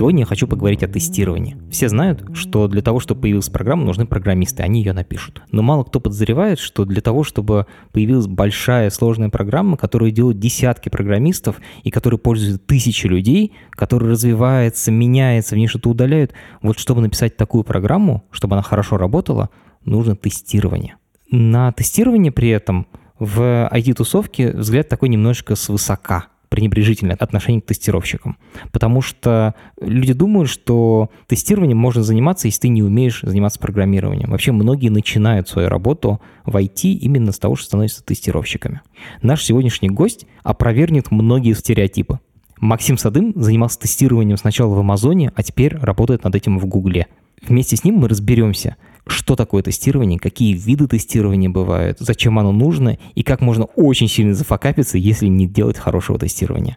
Сегодня я хочу поговорить о тестировании. Все знают, что для того, чтобы появилась программа, нужны программисты, они ее напишут. Но мало кто подозревает, что для того, чтобы появилась большая сложная программа, которую делают десятки программистов и которой пользуются тысячи людей, которая развивается, меняется, в ней что-то удаляют, вот чтобы написать такую программу, чтобы она хорошо работала, нужно тестирование. На тестирование при этом в IT-тусовке взгляд такой немножко свысока – пренебрежительное отношение к тестировщикам. Потому что люди думают, что тестированием можно заниматься, если ты не умеешь заниматься программированием. Вообще многие начинают свою работу в IT именно с того, что становятся тестировщиками. Наш сегодняшний гость опровергнет многие стереотипы. Максим Садым занимался тестированием сначала в Амазоне, а теперь работает над этим в Гугле. Вместе с ним мы разберемся, что такое тестирование, какие виды тестирования бывают, зачем оно нужно и как можно очень сильно зафакапиться, если не делать хорошего тестирования.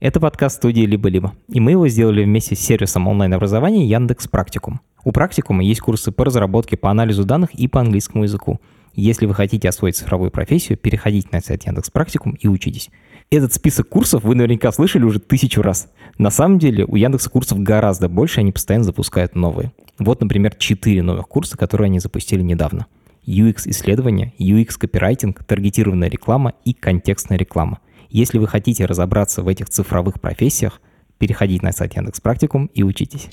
Это подкаст студии «Либо-либо», и мы его сделали вместе с сервисом онлайн-образования Яндекс Практикум. У Практикума есть курсы по разработке, по анализу данных и по английскому языку. Если вы хотите освоить цифровую профессию, переходите на сайт Яндекс Практикум и учитесь. Этот список курсов вы наверняка слышали уже тысячу раз. На самом деле у Яндекса курсов гораздо больше, они постоянно запускают новые. Вот, например, четыре новых курса, которые они запустили недавно. UX-исследование, UX-копирайтинг, таргетированная реклама и контекстная реклама. Если вы хотите разобраться в этих цифровых профессиях, переходите на сайт Яндекс Практикум и учитесь.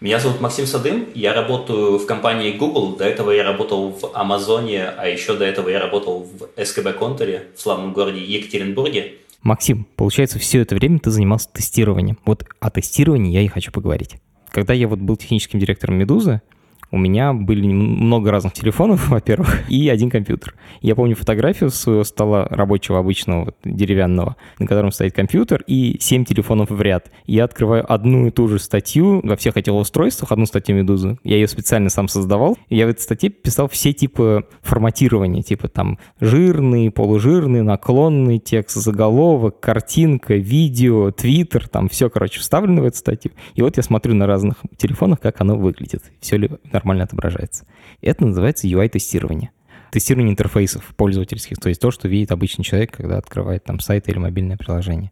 Меня зовут Максим Садым, я работаю в компании Google, до этого я работал в Амазоне, а еще до этого я работал в СКБ Контуре в славном городе Екатеринбурге. Максим, получается, все это время ты занимался тестированием. Вот о тестировании я и хочу поговорить. Когда я вот был техническим директором «Медузы», у меня были много разных телефонов, во-первых, и один компьютер. Я помню фотографию своего стола рабочего обычного, деревянного, на котором стоит компьютер, и 7 телефонов в ряд. Я открываю одну и ту же статью во всех этих устройствах, одну статью «Медузы». Я ее специально сам создавал. Я в этой статье писал все типы форматирования, типа там жирный, полужирный, наклонный текст, заголовок, картинка, видео, твиттер, там все, короче, вставлено в эту статью. И вот я смотрю на разных телефонах, как оно выглядит. Все ли нормально отображается. Это называется UI-тестирование. Тестирование интерфейсов пользовательских, то есть то, что видит обычный человек, когда открывает там сайт или мобильное приложение.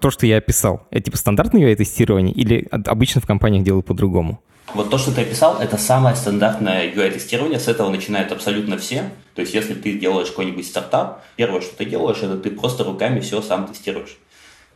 То, что я описал, это типа стандартное UI-тестирование или обычно в компаниях делают по-другому? Вот то, что ты описал, это самое стандартное UI-тестирование, с этого начинают абсолютно все. То есть, если ты делаешь какой-нибудь стартап, первое, что ты делаешь, это ты просто руками все сам тестируешь.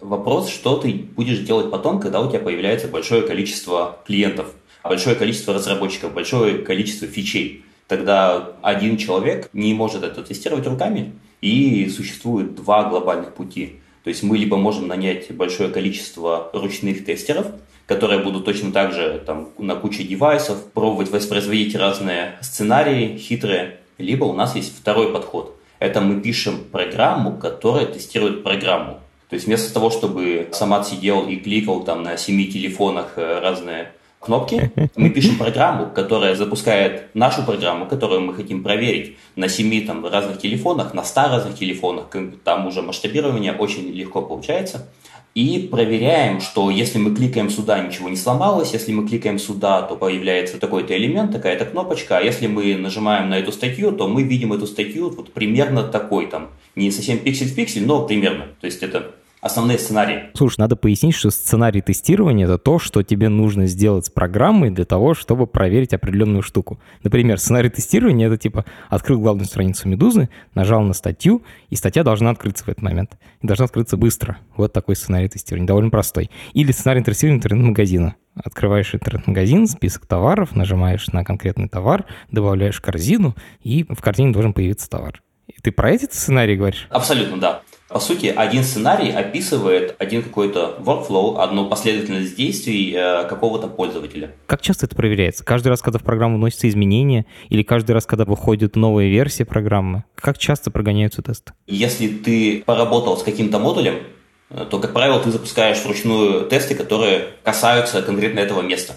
Вопрос, что ты будешь делать потом, когда у тебя появляется большое количество клиентов большое количество разработчиков, большое количество фичей. Тогда один человек не может это тестировать руками, и существует два глобальных пути. То есть мы либо можем нанять большое количество ручных тестеров, которые будут точно так же там, на куче девайсов пробовать воспроизводить разные сценарии хитрые, либо у нас есть второй подход. Это мы пишем программу, которая тестирует программу. То есть вместо того, чтобы сама сидел и кликал там на семи телефонах э, разные кнопки, мы пишем программу, которая запускает нашу программу, которую мы хотим проверить на 7 там, разных телефонах, на 100 разных телефонах, там уже масштабирование очень легко получается. И проверяем, что если мы кликаем сюда, ничего не сломалось, если мы кликаем сюда, то появляется такой-то элемент, такая-то кнопочка, а если мы нажимаем на эту статью, то мы видим эту статью вот примерно такой там, не совсем пиксель в пиксель, но примерно. То есть это основные сценарии. Слушай, надо пояснить, что сценарий тестирования — это то, что тебе нужно сделать с программой для того, чтобы проверить определенную штуку. Например, сценарий тестирования — это типа открыл главную страницу «Медузы», нажал на статью, и статья должна открыться в этот момент. И должна открыться быстро. Вот такой сценарий тестирования, довольно простой. Или сценарий тестирования интернет-магазина. Открываешь интернет-магазин, список товаров, нажимаешь на конкретный товар, добавляешь корзину, и в корзине должен появиться товар. Ты про эти сценарии говоришь? Абсолютно, да. По сути, один сценарий описывает один какой-то workflow, одну последовательность действий э, какого-то пользователя. Как часто это проверяется? Каждый раз, когда в программу вносятся изменения, или каждый раз, когда выходит новая версия программы? Как часто прогоняются тесты? Если ты поработал с каким-то модулем, э, то, как правило, ты запускаешь вручную тесты, которые касаются конкретно этого места.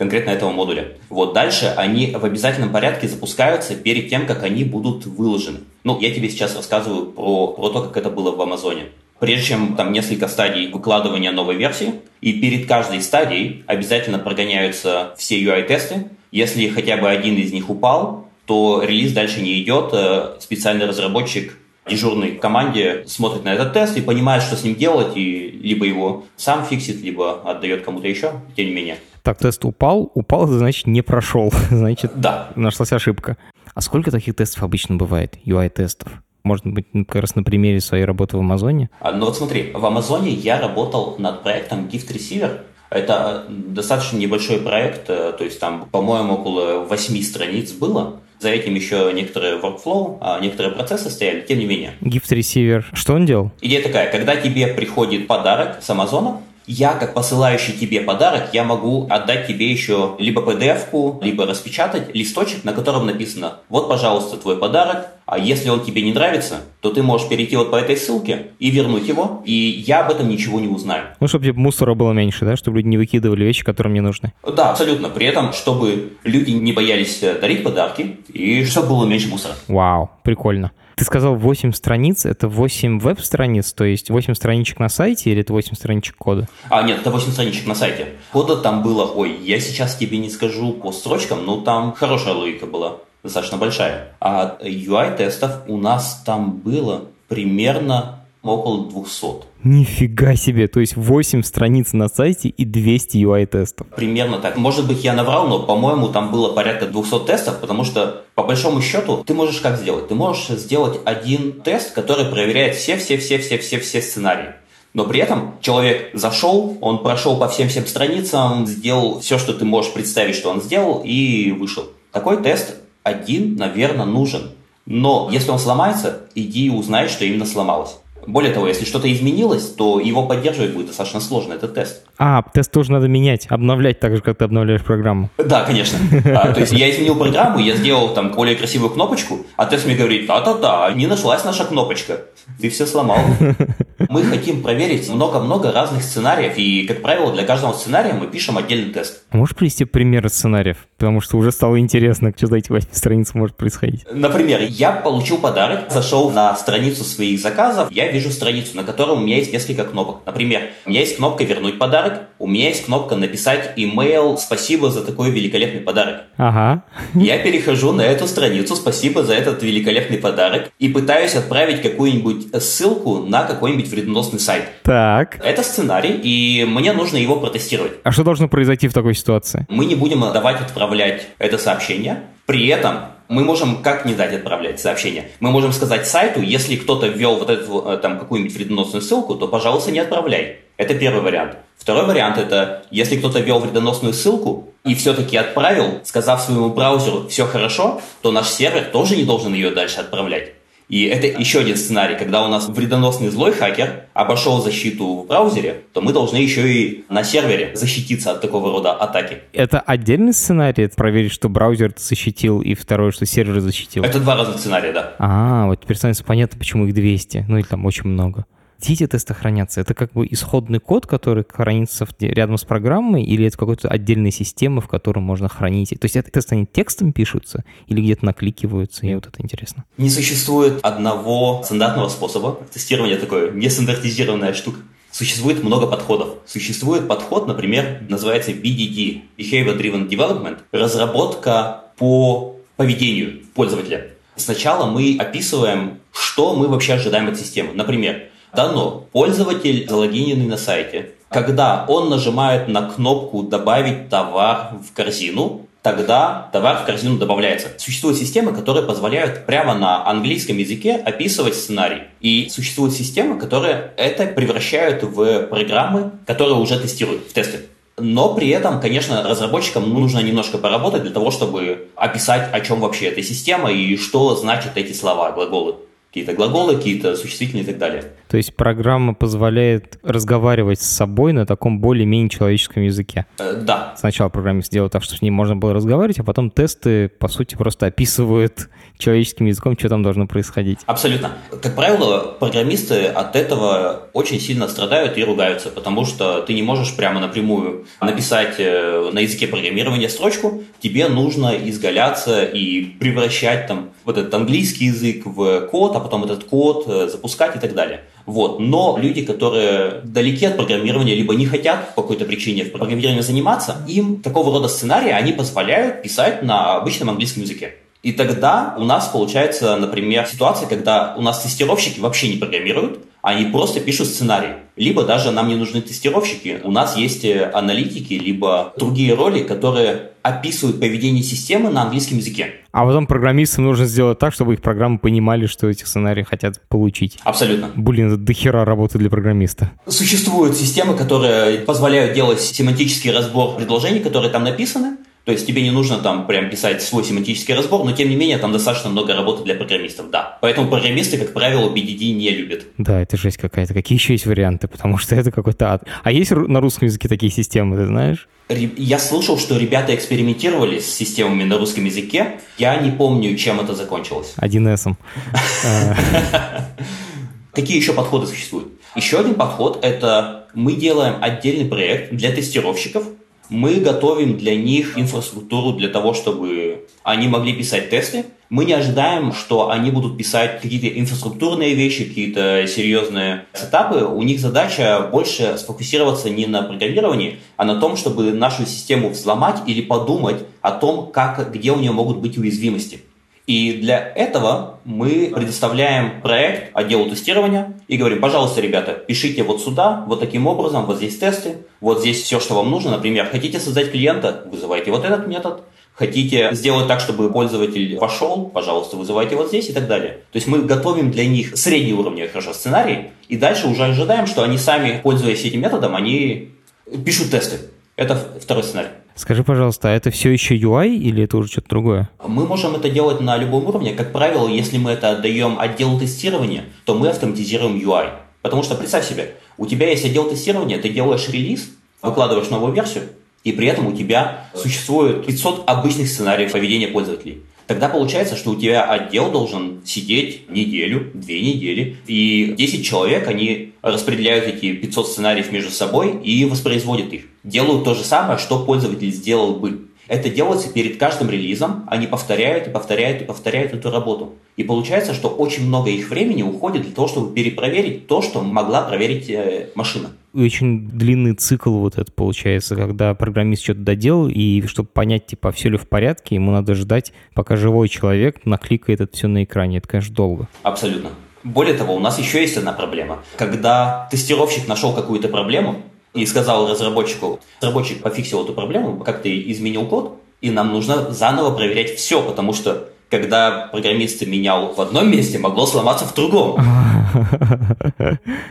Конкретно этого модуля. Вот дальше они в обязательном порядке запускаются перед тем, как они будут выложены. Ну, я тебе сейчас рассказываю про, про то, как это было в Амазоне. Прежде чем там несколько стадий выкладывания новой версии, и перед каждой стадией обязательно прогоняются все UI-тесты. Если хотя бы один из них упал, то релиз дальше не идет. Э, специальный разработчик дежурной команде смотрит на этот тест и понимает, что с ним делать, и либо его сам фиксит, либо отдает кому-то еще, тем не менее. Так, тест упал, упал, значит, не прошел, значит, да. нашлась ошибка. А сколько таких тестов обычно бывает, UI-тестов? Может быть, ну, как раз на примере своей работы в Амазоне? А, ну вот смотри, в Амазоне я работал над проектом Gift Receiver. Это достаточно небольшой проект, э, то есть там, по-моему, около восьми страниц было. За этим еще некоторые workflow, а некоторые процессы стояли, тем не менее. Gift Receiver, что он делал? Идея такая, когда тебе приходит подарок с Амазона, я, как посылающий тебе подарок, я могу отдать тебе еще либо PDF-ку, либо распечатать листочек, на котором написано «Вот, пожалуйста, твой подарок, а если он тебе не нравится, то ты можешь перейти вот по этой ссылке и вернуть его, и я об этом ничего не узнаю». Ну, чтобы типа, мусора было меньше, да? Чтобы люди не выкидывали вещи, которые мне нужны. Да, абсолютно. При этом, чтобы люди не боялись дарить подарки, и чтобы было меньше мусора. Вау, прикольно. Ты сказал 8 страниц, это 8 веб-страниц, то есть 8 страничек на сайте или это 8 страничек кода? А, нет, это 8 страничек на сайте. Кода там было, ой, я сейчас тебе не скажу по строчкам, но там хорошая логика была, достаточно большая. А UI-тестов у нас там было примерно около 200. Нифига себе, то есть 8 страниц на сайте и 200 UI-тестов. Примерно так. Может быть, я наврал, но, по-моему, там было порядка 200 тестов, потому что, по большому счету, ты можешь как сделать? Ты можешь сделать один тест, который проверяет все-все-все-все-все-все сценарии. Но при этом человек зашел, он прошел по всем-всем страницам, сделал все, что ты можешь представить, что он сделал, и вышел. Такой тест один, наверное, нужен. Но если он сломается, иди и узнай, что именно сломалось. Более того, если что-то изменилось, то его поддерживать будет достаточно сложно, этот тест. А, тест тоже надо менять, обновлять так же, как ты обновляешь программу. Да, конечно. А, то есть я изменил программу, я сделал там более красивую кнопочку, а тест мне говорит, да-да-да, не нашлась наша кнопочка, ты все сломал. Мы хотим проверить много-много разных сценариев, и, как правило, для каждого сценария мы пишем отдельный тест. Можешь привести примеры сценариев? Потому что уже стало интересно, что за эти 8 страниц может происходить. Например, я получил подарок, зашел на страницу своих заказов, я вижу страницу, на которой у меня есть несколько кнопок. Например, у меня есть кнопка «Вернуть подарок», у меня есть кнопка «Написать имейл «Спасибо за такой великолепный подарок». Ага. Я перехожу на эту страницу «Спасибо за этот великолепный подарок» и пытаюсь отправить какую-нибудь ссылку на какой-нибудь вредоносный сайт. Так. Это сценарий, и мне нужно его протестировать. А что должно произойти в такой ситуации? Мы не будем давать отправлять это сообщение. При этом мы можем как не дать отправлять сообщение? Мы можем сказать сайту, если кто-то ввел вот эту э, там какую-нибудь вредоносную ссылку, то, пожалуйста, не отправляй. Это первый вариант. Второй вариант это, если кто-то ввел вредоносную ссылку и все-таки отправил, сказав своему браузеру «все хорошо», то наш сервер тоже не должен ее дальше отправлять. И это еще один сценарий, когда у нас вредоносный злой хакер обошел защиту в браузере, то мы должны еще и на сервере защититься от такого рода атаки. Это отдельный сценарий, проверить, что браузер защитил, и второе, что сервер защитил? Это два разных сценария, да. А, вот теперь становится понятно, почему их 200, ну или там очень много. Где эти тесты хранятся? Это как бы исходный код, который хранится рядом с программой, или это какой-то отдельная система, в которой можно хранить? То есть это тесты они текстом пишутся или где-то накликиваются? И вот это интересно. Не существует одного стандартного способа. Тестирование такое нестандартизированная штука. Существует много подходов. Существует подход, например, называется BDD, Behavior Driven Development, разработка по поведению пользователя. Сначала мы описываем, что мы вообще ожидаем от системы. Например, дано пользователь залогиненный на сайте. Когда он нажимает на кнопку «Добавить товар в корзину», тогда товар в корзину добавляется. Существуют системы, которые позволяют прямо на английском языке описывать сценарий. И существуют системы, которые это превращают в программы, которые уже тестируют в тесты. Но при этом, конечно, разработчикам нужно немножко поработать для того, чтобы описать, о чем вообще эта система и что значат эти слова, глаголы. Какие-то глаголы, какие-то существительные и так далее. То есть программа позволяет разговаривать с собой на таком более-менее человеческом языке. Э, да. Сначала программист сделал так, что с ним можно было разговаривать, а потом тесты, по сути, просто описывают человеческим языком, что там должно происходить. Абсолютно. Как правило, программисты от этого очень сильно страдают и ругаются, потому что ты не можешь прямо напрямую написать э, на языке программирования строчку, тебе нужно изгаляться и превращать там вот этот английский язык в код, а потом этот код э, запускать и так далее. Вот. Но люди, которые далеки от программирования, либо не хотят по какой-то причине в программировании заниматься, им такого рода сценарии, они позволяют писать на обычном английском языке. И тогда у нас получается, например, ситуация, когда у нас тестировщики вообще не программируют, они просто пишут сценарий. Либо даже нам не нужны тестировщики, у нас есть э, аналитики, либо другие роли, которые описывают поведение системы на английском языке. А потом программистам нужно сделать так, чтобы их программы понимали, что эти сценарии хотят получить. Абсолютно. Блин, это дохера работы для программиста. Существуют системы, которые позволяют делать семантический разбор предложений, которые там написаны, то есть тебе не нужно там прям писать свой семантический разбор, но тем не менее там достаточно много работы для программистов, да. Поэтому программисты, как правило, BDD не любят. Да, это жесть какая-то. Какие еще есть варианты? Потому что это какой-то ад. А есть на русском языке такие системы, ты знаешь? Я слышал, что ребята экспериментировали с системами на русском языке. Я не помню, чем это закончилось. 1С. Какие еще подходы существуют? Еще один подход – это мы делаем отдельный проект для тестировщиков, мы готовим для них инфраструктуру для того, чтобы они могли писать тесты. Мы не ожидаем, что они будут писать какие-то инфраструктурные вещи, какие-то серьезные сетапы. У них задача больше сфокусироваться не на программировании, а на том, чтобы нашу систему взломать или подумать о том, как, где у нее могут быть уязвимости. И для этого мы предоставляем проект отделу тестирования и говорим, пожалуйста, ребята, пишите вот сюда, вот таким образом, вот здесь тесты, вот здесь все, что вам нужно. Например, хотите создать клиента, вызывайте вот этот метод. Хотите сделать так, чтобы пользователь вошел, пожалуйста, вызывайте вот здесь и так далее. То есть мы готовим для них средний уровень хорошо сценарий, и дальше уже ожидаем, что они сами, пользуясь этим методом, они пишут тесты. Это второй сценарий. Скажи, пожалуйста, а это все еще UI или это уже что-то другое? Мы можем это делать на любом уровне. Как правило, если мы это отдаем отделу тестирования, то мы автоматизируем UI. Потому что представь себе, у тебя есть отдел тестирования, ты делаешь релиз, выкладываешь новую версию, и при этом у тебя существует 500 обычных сценариев поведения пользователей. Тогда получается, что у тебя отдел должен сидеть неделю, две недели, и 10 человек, они распределяют эти 500 сценариев между собой и воспроизводят их. Делают то же самое, что пользователь сделал бы. Это делается перед каждым релизом, они повторяют и повторяют и повторяют эту работу. И получается, что очень много их времени уходит для того, чтобы перепроверить то, что могла проверить э, машина очень длинный цикл вот этот получается, когда программист что-то доделал, и чтобы понять, типа, все ли в порядке, ему надо ждать, пока живой человек накликает это все на экране. Это, конечно, долго. Абсолютно. Более того, у нас еще есть одна проблема. Когда тестировщик нашел какую-то проблему и сказал разработчику, разработчик пофиксил эту проблему, как ты изменил код, и нам нужно заново проверять все, потому что когда программист менял в одном месте, могло сломаться в другом.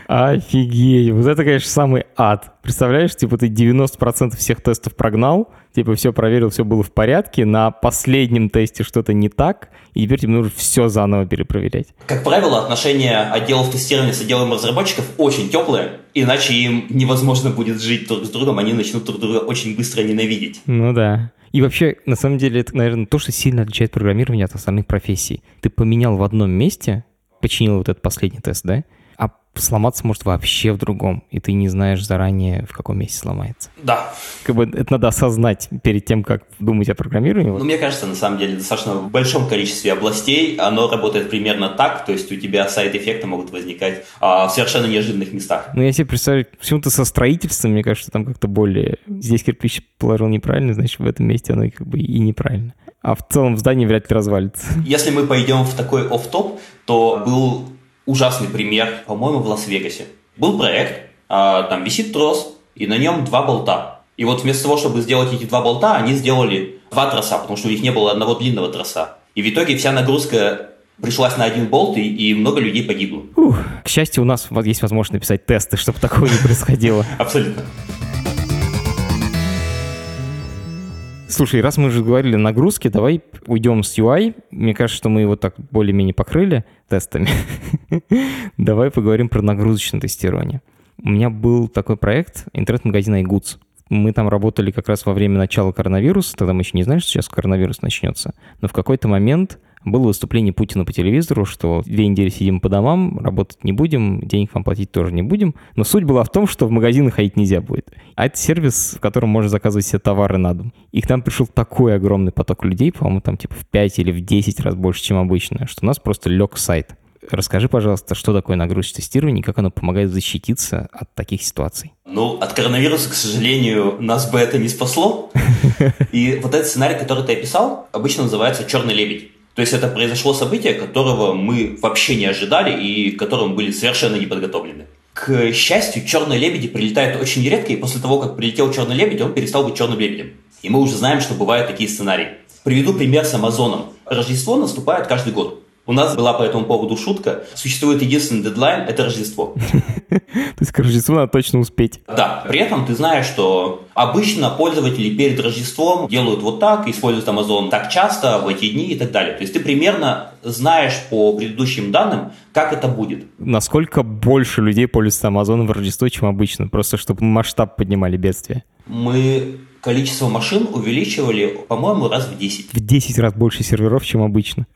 Офигеть. Вот это, конечно, самый ад. Представляешь, типа ты 90% всех тестов прогнал, типа все проверил, все было в порядке, на последнем тесте что-то не так, и теперь тебе нужно все заново перепроверять. Как правило, отношения отделов тестирования с отделом разработчиков очень теплые, иначе им невозможно будет жить друг с другом, они начнут друг друга очень быстро ненавидеть. Ну да. И вообще, на самом деле, это, наверное, то, что сильно отличает программирование от остальных профессий. Ты поменял в одном месте, починил вот этот последний тест, да, сломаться может вообще в другом, и ты не знаешь заранее, в каком месте сломается. Да. Как бы это надо осознать перед тем, как думать о программировании. Ну, мне кажется, на самом деле, достаточно в большом количестве областей оно работает примерно так, то есть у тебя сайд-эффекты могут возникать а, в совершенно неожиданных местах. Ну, я себе представляю, почему-то со строительством, мне кажется, там как-то более... Здесь кирпич положил неправильно, значит, в этом месте оно как бы и неправильно. А в целом в здании вряд ли развалится. Если мы пойдем в такой оф-топ, то был ужасный пример, по-моему, в Лас-Вегасе. Был проект, а, там висит трос, и на нем два болта. И вот вместо того, чтобы сделать эти два болта, они сделали два троса, потому что у них не было одного длинного троса. И в итоге вся нагрузка пришлась на один болт, и, и много людей погибло. Ух, к счастью, у нас есть возможность написать тесты, чтобы такого не происходило. Абсолютно. Слушай, раз мы уже говорили о нагрузке, давай уйдем с UI. Мне кажется, что мы его так более-менее покрыли тестами. давай поговорим про нагрузочное тестирование. У меня был такой проект интернет-магазин iGoods. Мы там работали как раз во время начала коронавируса, тогда мы еще не знали, что сейчас коронавирус начнется. Но в какой-то момент было выступление Путина по телевизору, что две недели сидим по домам, работать не будем, денег вам платить тоже не будем. Но суть была в том, что в магазины ходить нельзя будет. А это сервис, в котором можно заказывать все товары на дом. И к нам пришел такой огромный поток людей, по-моему, там типа в 5 или в 10 раз больше, чем обычно, что у нас просто лег сайт. Расскажи, пожалуйста, что такое нагрузочное тестирование и как оно помогает защититься от таких ситуаций? Ну, от коронавируса, к сожалению, нас бы это не спасло. И вот этот сценарий, который ты описал, обычно называется «черный лебедь». То есть это произошло событие, которого мы вообще не ожидали и к которому были совершенно не подготовлены. К счастью, черные лебеди прилетают очень редко, и после того, как прилетел черный лебедь, он перестал быть черным лебедем. И мы уже знаем, что бывают такие сценарии. Приведу пример с Амазоном. Рождество наступает каждый год. У нас была по этому поводу шутка. Существует единственный дедлайн – это Рождество. То есть к Рождеству надо точно успеть. Да. При этом ты знаешь, что обычно пользователи перед Рождеством делают вот так, используют Amazon так часто, в эти дни и так далее. То есть ты примерно знаешь по предыдущим данным, как это будет. Насколько больше людей пользуются Amazon в Рождество, чем обычно? Просто чтобы масштаб поднимали бедствия. Мы количество машин увеличивали, по-моему, раз в 10. В 10 раз больше серверов, чем обычно.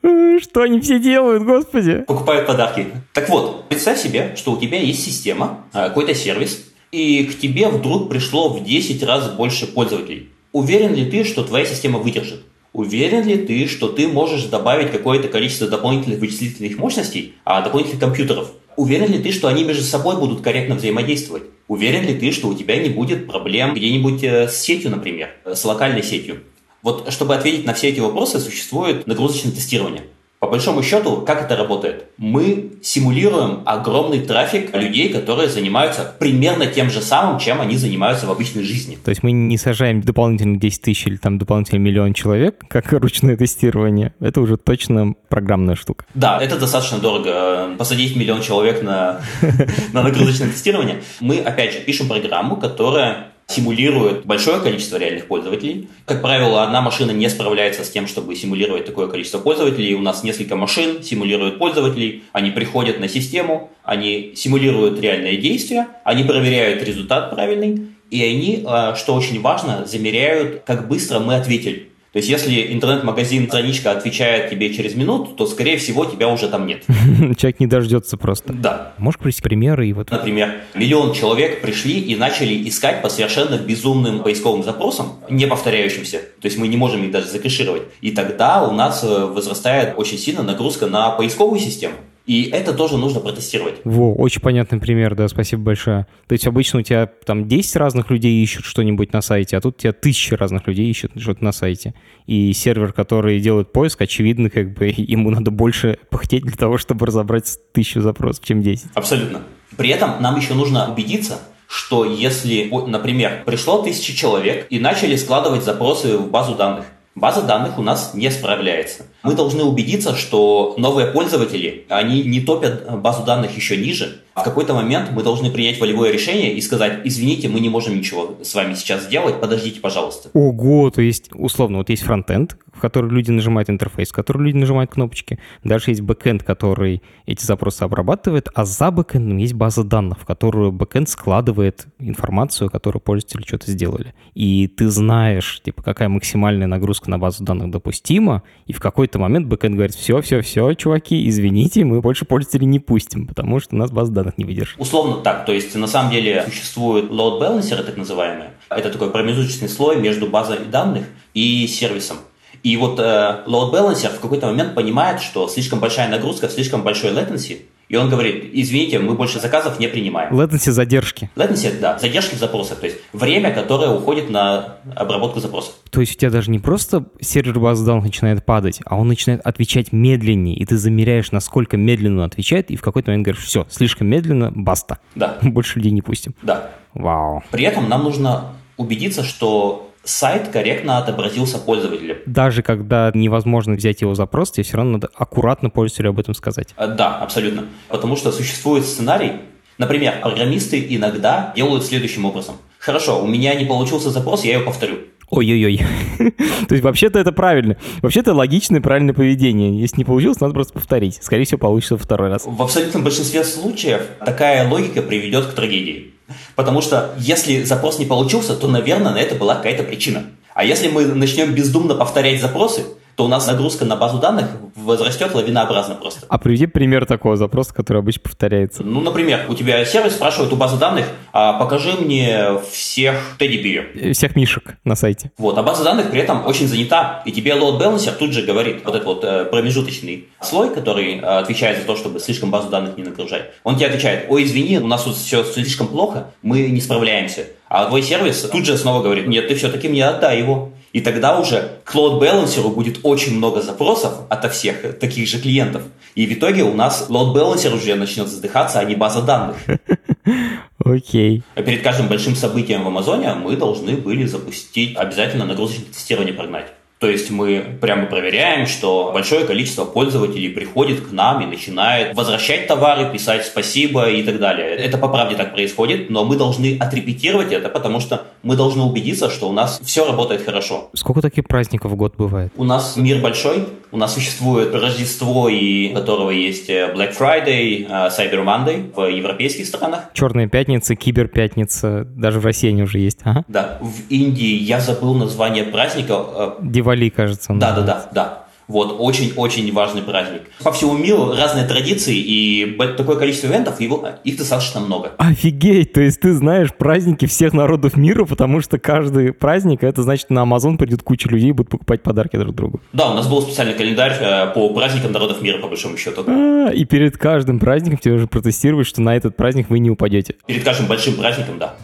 Что они все делают, господи? Покупают подарки. Так вот, представь себе, что у тебя есть система, а, какой-то сервис, и к тебе вдруг пришло в 10 раз больше пользователей. Уверен ли ты, что твоя система выдержит? Уверен ли ты, что ты можешь добавить какое-то количество дополнительных вычислительных мощностей, а дополнительных компьютеров? Уверен ли ты, что они между собой будут корректно взаимодействовать? Уверен ли ты, что у тебя не будет проблем где-нибудь э, с сетью, например, э, с локальной сетью? Вот чтобы ответить на все эти вопросы, существует нагрузочное тестирование. По большому счету, как это работает? Мы симулируем огромный трафик людей, которые занимаются примерно тем же самым, чем они занимаются в обычной жизни. То есть мы не сажаем дополнительно 10 тысяч или там дополнительно миллион человек, как ручное тестирование. Это уже точно программная штука. Да, это достаточно дорого. Посадить миллион человек на, на нагрузочное тестирование. Мы, опять же, пишем программу, которая симулирует большое количество реальных пользователей. Как правило, одна машина не справляется с тем, чтобы симулировать такое количество пользователей. У нас несколько машин симулируют пользователей, они приходят на систему, они симулируют реальные действия, они проверяют результат правильный, и они, э, что очень важно, замеряют, как быстро мы ответили. То есть, если интернет-магазин страничка отвечает тебе через минуту, то, скорее всего, тебя уже там нет. Человек не дождется просто. Да. Можешь привести примеры? И вот... Например, миллион человек пришли и начали искать по совершенно безумным поисковым запросам, не повторяющимся. То есть, мы не можем их даже закэшировать. И тогда у нас э, возрастает очень сильно нагрузка на поисковую систему. И это тоже нужно протестировать. Во, очень понятный пример, да, спасибо большое. То есть обычно у тебя там 10 разных людей ищут что-нибудь на сайте, а тут у тебя тысячи разных людей ищут что-то на сайте. И сервер, который делает поиск, очевидно, как бы ему надо больше пыхтеть для того, чтобы разобрать тысячу запросов, чем 10. Абсолютно. При этом нам еще нужно убедиться, что если, например, пришло тысяча человек и начали складывать запросы в базу данных, База данных у нас не справляется. Мы должны убедиться, что новые пользователи, они не топят базу данных еще ниже. В какой-то момент мы должны принять волевое решение и сказать, извините, мы не можем ничего с вами сейчас сделать, подождите, пожалуйста. Ого, то есть, условно, вот есть фронтенд, в который люди нажимают интерфейс, в который люди нажимают кнопочки. Дальше есть бэкенд, который эти запросы обрабатывает, а за бэкэндом есть база данных, в которую бэкенд складывает информацию, которую пользователи что-то сделали. И ты знаешь, типа, какая максимальная нагрузка на базу данных допустима, и в какой-то момент бэкенд говорит, все, все, все, чуваки, извините, мы больше пользователей не пустим, потому что у нас база не выдержит. Условно так, то есть на самом деле существуют load balancer, так называемые. Это такой промежуточный слой между базой данных и сервисом. И вот э, load balancer в какой-то момент понимает, что слишком большая нагрузка, слишком большой latency, и он говорит, извините, мы больше заказов не принимаем. Latency задержки. Latency, да, задержки в запросах, то есть время, которое уходит на обработку запросов. То есть у тебя даже не просто сервер базы данных начинает падать, а он начинает отвечать медленнее, и ты замеряешь, насколько медленно он отвечает, и в какой-то момент говоришь, все, слишком медленно, баста. Да. Больше людей не пустим. Да. Вау. При этом нам нужно убедиться, что сайт корректно отобразился пользователем. Даже когда невозможно взять его запрос, тебе все равно надо аккуратно пользователю об этом сказать. А, да, абсолютно. Потому что существует сценарий, например, программисты иногда делают следующим образом. Хорошо, у меня не получился запрос, я его повторю. Ой-ой-ой. То есть вообще-то это правильно. Вообще-то логичное правильное поведение. Если не получилось, надо просто повторить. Скорее всего, получится второй раз. В абсолютном большинстве случаев такая логика приведет к трагедии. Потому что если запрос не получился, то, наверное, на это была какая-то причина. А если мы начнем бездумно повторять запросы, то у нас нагрузка на базу данных возрастет лавинообразно просто. А приведи пример такого запроса, который обычно повторяется. Ну, например, у тебя сервис спрашивает у базы данных, а покажи мне всех тедди э, Всех мишек на сайте. Вот, а база данных при этом очень занята, и тебе load balancer тут же говорит, вот этот вот э, промежуточный слой, который э, отвечает за то, чтобы слишком базу данных не нагружать, он тебе отвечает, ой, извини, у нас тут все слишком плохо, мы не справляемся. А твой сервис тут же снова говорит, нет, ты все-таки мне отдай его. И тогда уже к load balancer будет очень много запросов от всех таких же клиентов. И в итоге у нас load balancer уже начнет задыхаться, а не база данных. Окей. Okay. Перед каждым большим событием в Амазоне мы должны были запустить обязательно нагрузочное тестирование прогнать. То есть мы прямо проверяем, что большое количество пользователей приходит к нам и начинает возвращать товары, писать спасибо и так далее. Это по правде так происходит, но мы должны отрепетировать это, потому что мы должны убедиться, что у нас все работает хорошо. Сколько таких праздников в год бывает? У нас мир большой, у нас существует Рождество, и у которого есть э, Black Friday, э, Cyber Monday в европейских странах. Черная пятница, киберпятница, даже в России они уже есть. Ага. Да, в Индии я забыл название праздника. Э, Дивали Дивали, кажется. Да, да, да, да. Вот, очень-очень важный праздник. По всему миру разные традиции и такое количество ивентов, его, их достаточно много. Офигеть! То есть ты знаешь праздники всех народов мира, потому что каждый праздник, это значит, на Амазон придет куча людей и будут покупать подарки друг другу. Да, у нас был специальный календарь э, по праздникам народов мира, по большому счету. А, и перед каждым праздником тебе уже протестировать, что на этот праздник вы не упадете. Перед каждым большим праздником, да.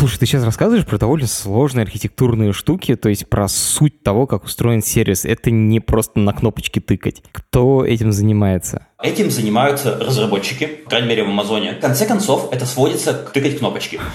Слушай, ты сейчас рассказываешь про довольно сложные архитектурные штуки, то есть про суть того, как устроен сервис. Это не просто на кнопочки тыкать. Кто этим занимается? Этим занимаются разработчики, по крайней мере в Амазоне. В конце концов, это сводится к тыкать кнопочки.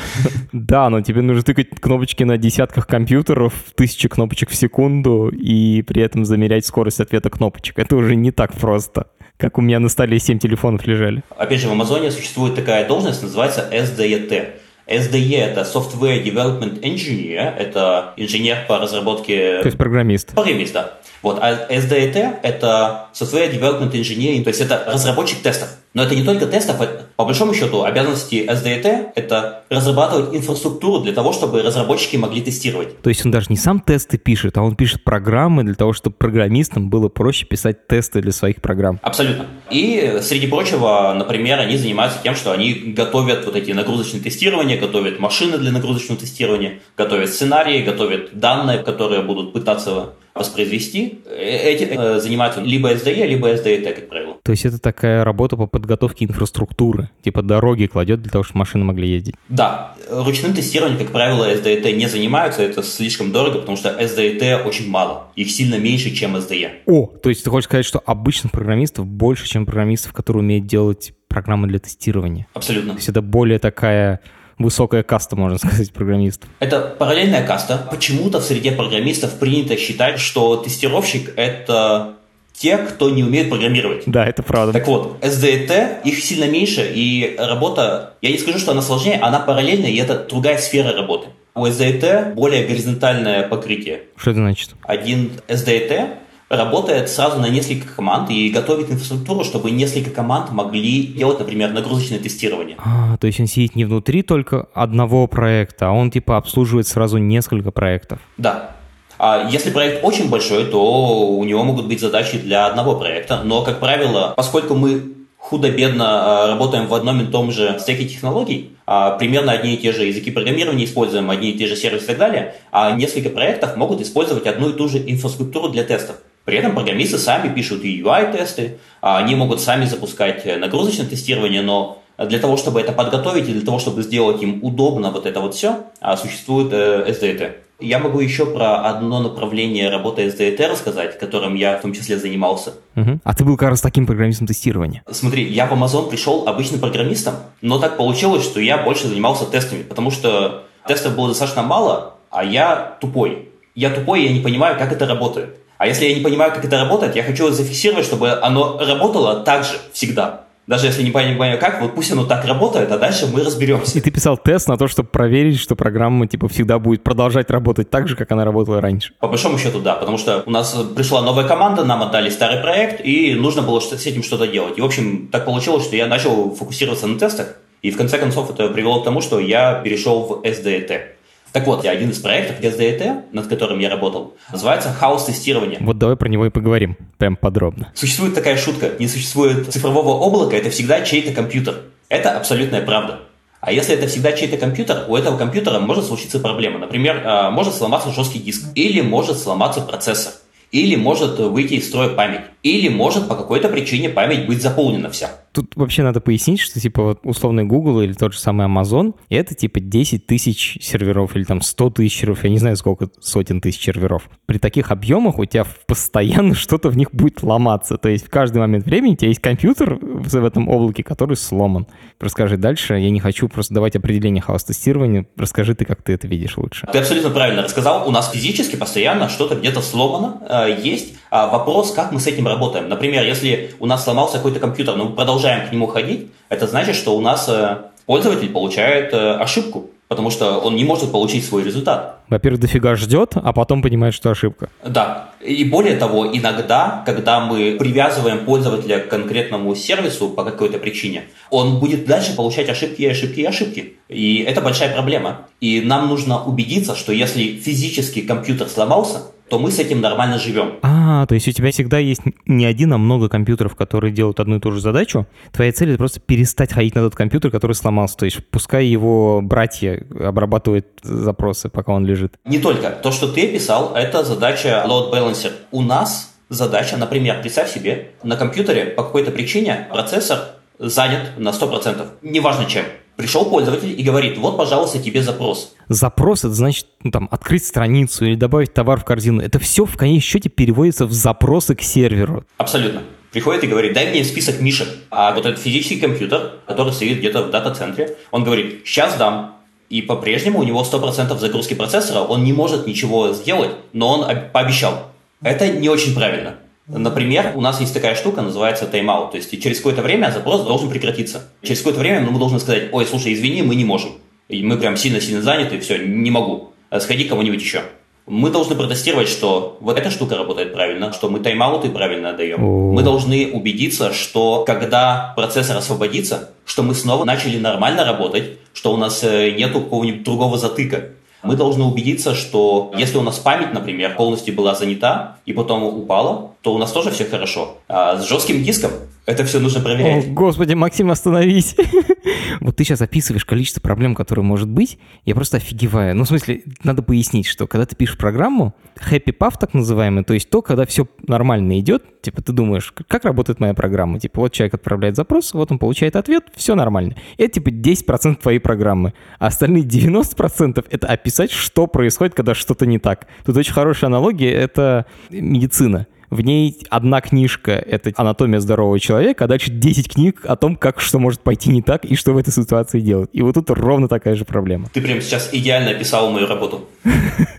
Да, но тебе нужно тыкать кнопочки на десятках компьютеров, тысячи кнопочек в секунду, и при этом замерять скорость ответа кнопочек. Это уже не так просто как у меня на столе 7 телефонов лежали. Опять же, в Амазоне существует такая должность, называется SDET SDE – это Software Development Engineer, это инженер по разработке... То есть программист. Программист, да. Вот, а SDET – это Software Development Engineering, то есть это разработчик тестов. Но это не только тестов, это, по большому счету обязанности SDET – это разрабатывать инфраструктуру для того, чтобы разработчики могли тестировать. То есть он даже не сам тесты пишет, а он пишет программы для того, чтобы программистам было проще писать тесты для своих программ. Абсолютно. И, среди прочего, например, они занимаются тем, что они готовят вот эти нагрузочные тестирования, готовят машины для нагрузочного тестирования, готовят сценарии, готовят данные, которые будут пытаться воспроизвести. Э, эти э, занимаются либо SDE, либо SDET, как правило. То есть это такая работа по подготовке инфраструктуры, типа дороги кладет для того, чтобы машины могли ездить? Да. Ручным тестированием, как правило, SDET не занимаются, это слишком дорого, потому что SDET очень мало. Их сильно меньше, чем SDE. О, то есть ты хочешь сказать, что обычных программистов больше, чем программистов, которые умеют делать программы для тестирования? Абсолютно. То есть это более такая высокая каста, можно сказать, программистов. Это параллельная каста. Почему-то в среде программистов принято считать, что тестировщик — это те, кто не умеет программировать. Да, это правда. Так вот, SDET, их сильно меньше, и работа, я не скажу, что она сложнее, она параллельная, и это другая сфера работы. У SDET более горизонтальное покрытие. Что это значит? Один SDET работает сразу на несколько команд и готовит инфраструктуру, чтобы несколько команд могли делать, например, нагрузочное тестирование. А, то есть он сидит не внутри только одного проекта, а он типа обслуживает сразу несколько проектов. Да. А если проект очень большой, то у него могут быть задачи для одного проекта, но, как правило, поскольку мы худо-бедно а, работаем в одном и том же стеке технологий, а, примерно одни и те же языки программирования используем, одни и те же сервисы и так далее, а несколько проектов могут использовать одну и ту же инфраструктуру для тестов. При этом программисты сами пишут и UI-тесты, а они могут сами запускать э, нагрузочное тестирование, но для того, чтобы это подготовить и для того, чтобы сделать им удобно вот это вот все, а, существует э, SDET. Я могу еще про одно направление работы SDET рассказать, которым я в том числе занимался. Угу. А ты был как раз таким программистом тестирования? Смотри, я в Amazon пришел обычным программистом, но так получилось, что я больше занимался тестами, потому что тестов было достаточно мало, а я тупой. Я тупой, я не понимаю, как это работает. А если я не понимаю, как это работает, я хочу зафиксировать, чтобы оно работало так же всегда. Даже если не понимаю как, вот пусть оно так работает, а дальше мы разберемся. И ты писал тест на то, чтобы проверить, что программа типа всегда будет продолжать работать так же, как она работала раньше. По большому счету, да, потому что у нас пришла новая команда, нам отдали старый проект, и нужно было с этим что-то делать. И, в общем, так получилось, что я начал фокусироваться на тестах, и в конце концов это привело к тому, что я перешел в SDET. Так вот, один из проектов SDET, над которым я работал, называется хаос-тестирование. Вот давай про него и поговорим, прям подробно. Существует такая шутка, не существует цифрового облака, это всегда чей-то компьютер. Это абсолютная правда. А если это всегда чей-то компьютер, у этого компьютера может случиться проблема. Например, а, может сломаться жесткий диск или может сломаться процессор или может выйти из строя память, или может по какой-то причине память быть заполнена вся. Тут вообще надо пояснить, что типа вот условный Google или тот же самый Amazon, это типа 10 тысяч серверов или там 100 тысяч серверов, я не знаю сколько сотен тысяч серверов. При таких объемах у тебя постоянно что-то в них будет ломаться. То есть в каждый момент времени у тебя есть компьютер в этом облаке, который сломан. Расскажи дальше, я не хочу просто давать определение хаос-тестирования, расскажи ты, как ты это видишь лучше. Ты абсолютно правильно рассказал, у нас физически постоянно что-то где-то сломано, э, есть а вопрос, как мы с этим работаем. Например, если у нас сломался какой-то компьютер, но мы продолжаем к нему ходить, это значит, что у нас э, пользователь получает э, ошибку, потому что он не может получить свой результат. Во-первых, дофига ждет, а потом понимает, что ошибка. Да. И более того, иногда, когда мы привязываем пользователя к конкретному сервису по какой-то причине, он будет дальше получать ошибки и ошибки и ошибки. И это большая проблема. И нам нужно убедиться, что если физически компьютер сломался, то мы с этим нормально живем. А, то есть у тебя всегда есть не один, а много компьютеров, которые делают одну и ту же задачу. Твоя цель это просто перестать ходить на тот компьютер, который сломался. То есть пускай его братья обрабатывают запросы, пока он лежит. Не только. То, что ты писал, это задача load balancer. У нас задача, например, представь себе, на компьютере по какой-то причине процессор занят на 100%. Неважно чем. Пришел пользователь и говорит, вот, пожалуйста, тебе запрос. Запрос, это значит, ну, там, открыть страницу или добавить товар в корзину. Это все в конечном счете переводится в запросы к серверу. Абсолютно. Приходит и говорит, дай мне список мишек. А вот этот физический компьютер, который стоит где-то в дата-центре, он говорит, сейчас дам. И по-прежнему у него 100% загрузки процессора, он не может ничего сделать, но он пообещал. Это не очень правильно. Например, у нас есть такая штука, называется тайм-аут. То есть через какое-то время запрос должен прекратиться. Через какое-то время мы должны сказать, ой, слушай, извини, мы не можем. И мы прям сильно-сильно заняты, все, не могу. Э, сходи кому-нибудь еще. Мы должны протестировать, что вот эта штука работает правильно, что мы тайм-ауты правильно отдаем. Мы должны убедиться, что когда процессор освободится, что мы снова начали нормально работать, что у нас э, нету какого-нибудь другого затыка мы должны убедиться, что если у нас память, например, полностью была занята и потом упала, то у нас тоже все хорошо. А с жестким диском это все нужно проверять. О, господи, Максим, остановись. вот ты сейчас описываешь количество проблем, которые может быть, я просто офигеваю. Ну, в смысле, надо пояснить, что когда ты пишешь программу, happy path так называемый, то есть то, когда все нормально идет, типа ты думаешь, как работает моя программа? Типа вот человек отправляет запрос, вот он получает ответ, все нормально. Это типа 10% твоей программы. А остальные 90% это описать, что происходит, когда что-то не так. Тут очень хорошая аналогия, это медицина. В ней одна книжка — это «Анатомия здорового человека», а дальше 10 книг о том, как что может пойти не так и что в этой ситуации делать. И вот тут ровно такая же проблема. Ты прямо сейчас идеально описал мою работу.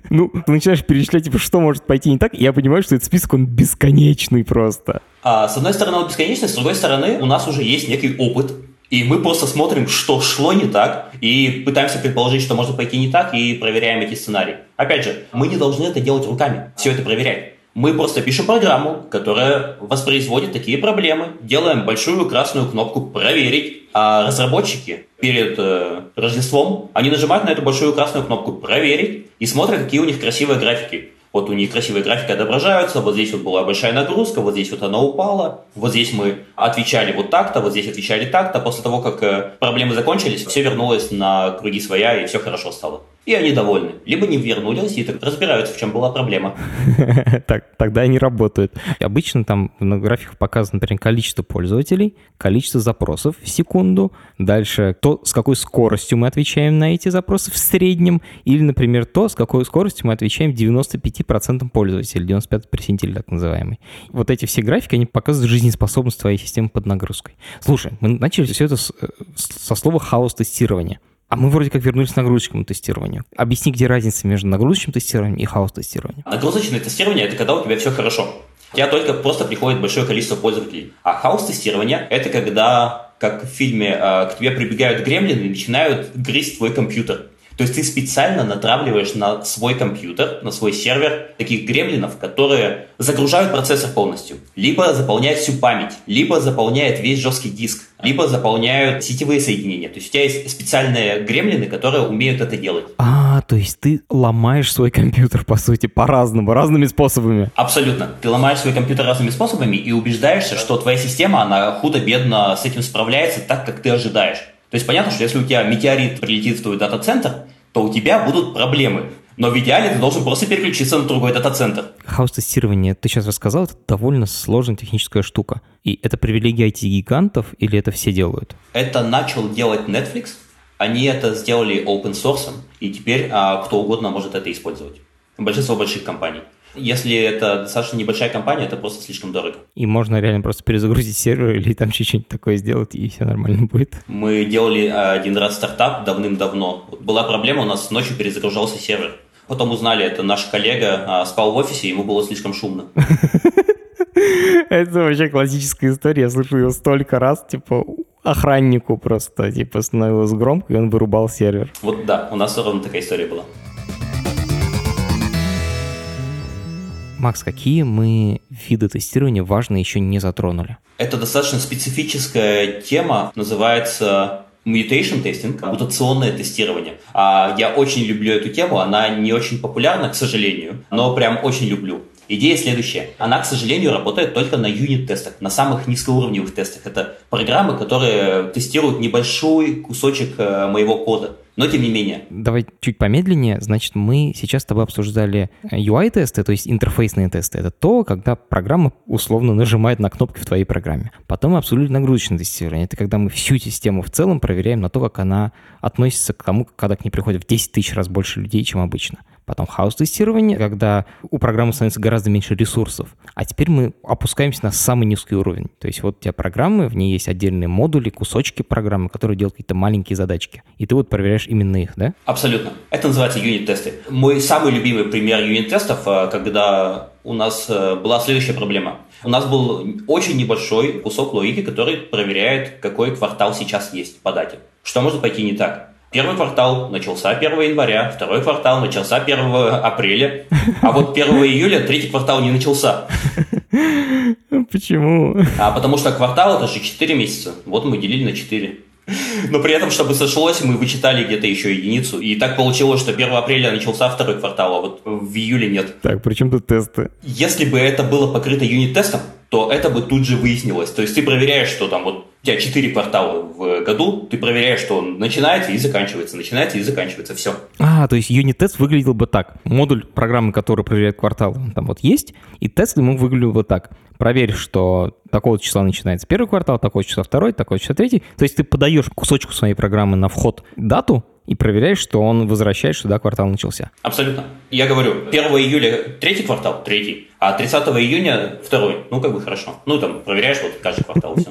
Ну, ты начинаешь перечислять, типа, что может пойти не так, и я понимаю, что этот список, он бесконечный просто. А, с одной стороны, он бесконечный, с другой стороны, у нас уже есть некий опыт, и мы просто смотрим, что шло не так, и пытаемся предположить, что может пойти не так, и проверяем эти сценарии. Опять же, мы не должны это делать руками, все это проверять. Мы просто пишем программу, которая воспроизводит такие проблемы, делаем большую красную кнопку «Проверить», а разработчики перед э, Рождеством, они нажимают на эту большую красную кнопку «Проверить» и смотрят, какие у них красивые графики. Вот у них красивые графики отображаются, вот здесь вот была большая нагрузка, вот здесь вот она упала, вот здесь мы отвечали вот так-то, вот здесь отвечали так-то. После того, как э, проблемы закончились, все вернулось на круги своя, и все хорошо стало и они довольны. Либо не вернулись и так разбираются, в чем была проблема. Так, тогда они работают. Обычно там на графиках показано, например, количество пользователей, количество запросов в секунду, дальше то, с какой скоростью мы отвечаем на эти запросы в среднем, или, например, то, с какой скоростью мы отвечаем 95% пользователей, 95 персентиль так называемый. Вот эти все графики, они показывают жизнеспособность твоей системы под нагрузкой. Слушай, мы начали все это э, со слова хаос-тестирования. А мы вроде как вернулись к нагрузочному тестированию. Объясни, где разница между нагрузочным тестированием и хаос-тестированием. Нагрузочное тестирование – это когда у тебя все хорошо. У тебя только просто приходит большое количество пользователей. А хаос-тестирование — это когда, как в фильме, э, к тебе прибегают гремлины и начинают грызть твой компьютер. То есть ты специально натравливаешь на свой компьютер, на свой сервер таких гремлинов, которые загружают процессор полностью. Либо заполняют всю память, либо заполняют весь жесткий диск, либо заполняют сетевые соединения. То есть у тебя есть специальные гремлины, которые умеют это делать. А, то есть ты ломаешь свой компьютер, по сути, по-разному, разными способами. Абсолютно. Ты ломаешь свой компьютер разными способами и убеждаешься, что твоя система, она худо-бедно с этим справляется так, как ты ожидаешь. То есть понятно, что если у тебя метеорит прилетит в твой дата-центр, то у тебя будут проблемы. Но в идеале ты должен просто переключиться на другой дата-центр. Хаос-тестирование, ты сейчас рассказал, это довольно сложная техническая штука. И это привилегия IT-гигантов или это все делают? Это начал делать Netflix. Они это сделали open source, и теперь а, кто угодно может это использовать. Большинство больших компаний. Если это достаточно небольшая компания, это просто слишком дорого. И можно реально просто перезагрузить сервер или там чуть-чуть такое сделать, и все нормально будет. Мы делали один раз стартап давным-давно. Была проблема, у нас ночью перезагружался сервер. Потом узнали, это наш коллега а, спал в офисе, ему было слишком шумно. Это вообще классическая история, я слышу ее столько раз, типа, охраннику просто, типа, становилось громко, и он вырубал сервер. Вот да, у нас ровно такая история была. Макс, какие мы виды тестирования важные еще не затронули? Это достаточно специфическая тема, называется mutation тестинг, мутационное тестирование. А я очень люблю эту тему, она не очень популярна, к сожалению, но прям очень люблю. Идея следующая. Она, к сожалению, работает только на юнит-тестах, на самых низкоуровневых тестах. Это программы, которые тестируют небольшой кусочек э, моего кода но тем не менее. Давай чуть помедленнее. Значит, мы сейчас с тобой обсуждали UI-тесты, то есть интерфейсные тесты. Это то, когда программа условно нажимает на кнопки в твоей программе. Потом мы обсудили нагрузочное тестирование. Это когда мы всю систему в целом проверяем на то, как она относится к тому, когда к ней приходит в 10 тысяч раз больше людей, чем обычно. Потом хаос-тестирование, когда у программы становится гораздо меньше ресурсов. А теперь мы опускаемся на самый низкий уровень. То есть вот у тебя программы, в ней есть отдельные модули, кусочки программы, которые делают какие-то маленькие задачки. И ты вот проверяешь именно их, да? Абсолютно. Это называется юнит-тесты. Мой самый любимый пример юнит-тестов, э, когда у нас э, была следующая проблема. У нас был очень небольшой кусок логики, который проверяет, какой квартал сейчас есть по дате. Что может пойти не так? Первый квартал начался 1 января, второй квартал начался 1 апреля, а вот 1 июля третий квартал не начался. Почему? А потому что квартал это же 4 месяца. Вот мы делили на 4. Но при этом, чтобы сошлось, мы вычитали где-то еще единицу. И так получилось, что 1 апреля начался второй квартал, а вот в июле нет. Так, при чем тут тесты? Если бы это было покрыто юнит-тестом, то это бы тут же выяснилось. То есть ты проверяешь, что там вот у тебя 4 квартала в году, ты проверяешь, что он начинается и заканчивается, начинается и заканчивается, все. А, то есть юнит-тест выглядел бы так. Модуль программы, который проверяет квартал, там вот есть, и тест ему выглядел бы так. Проверь, что такого числа начинается первый квартал, такого числа второй, такого числа третий. То есть ты подаешь кусочку своей программы на вход дату, и проверяешь, что он возвращает, что да, квартал начался. Абсолютно. Я говорю, 1 июля третий квартал, третий, а 30 июня второй. Ну, как бы хорошо. Ну, там, проверяешь вот каждый квартал, все.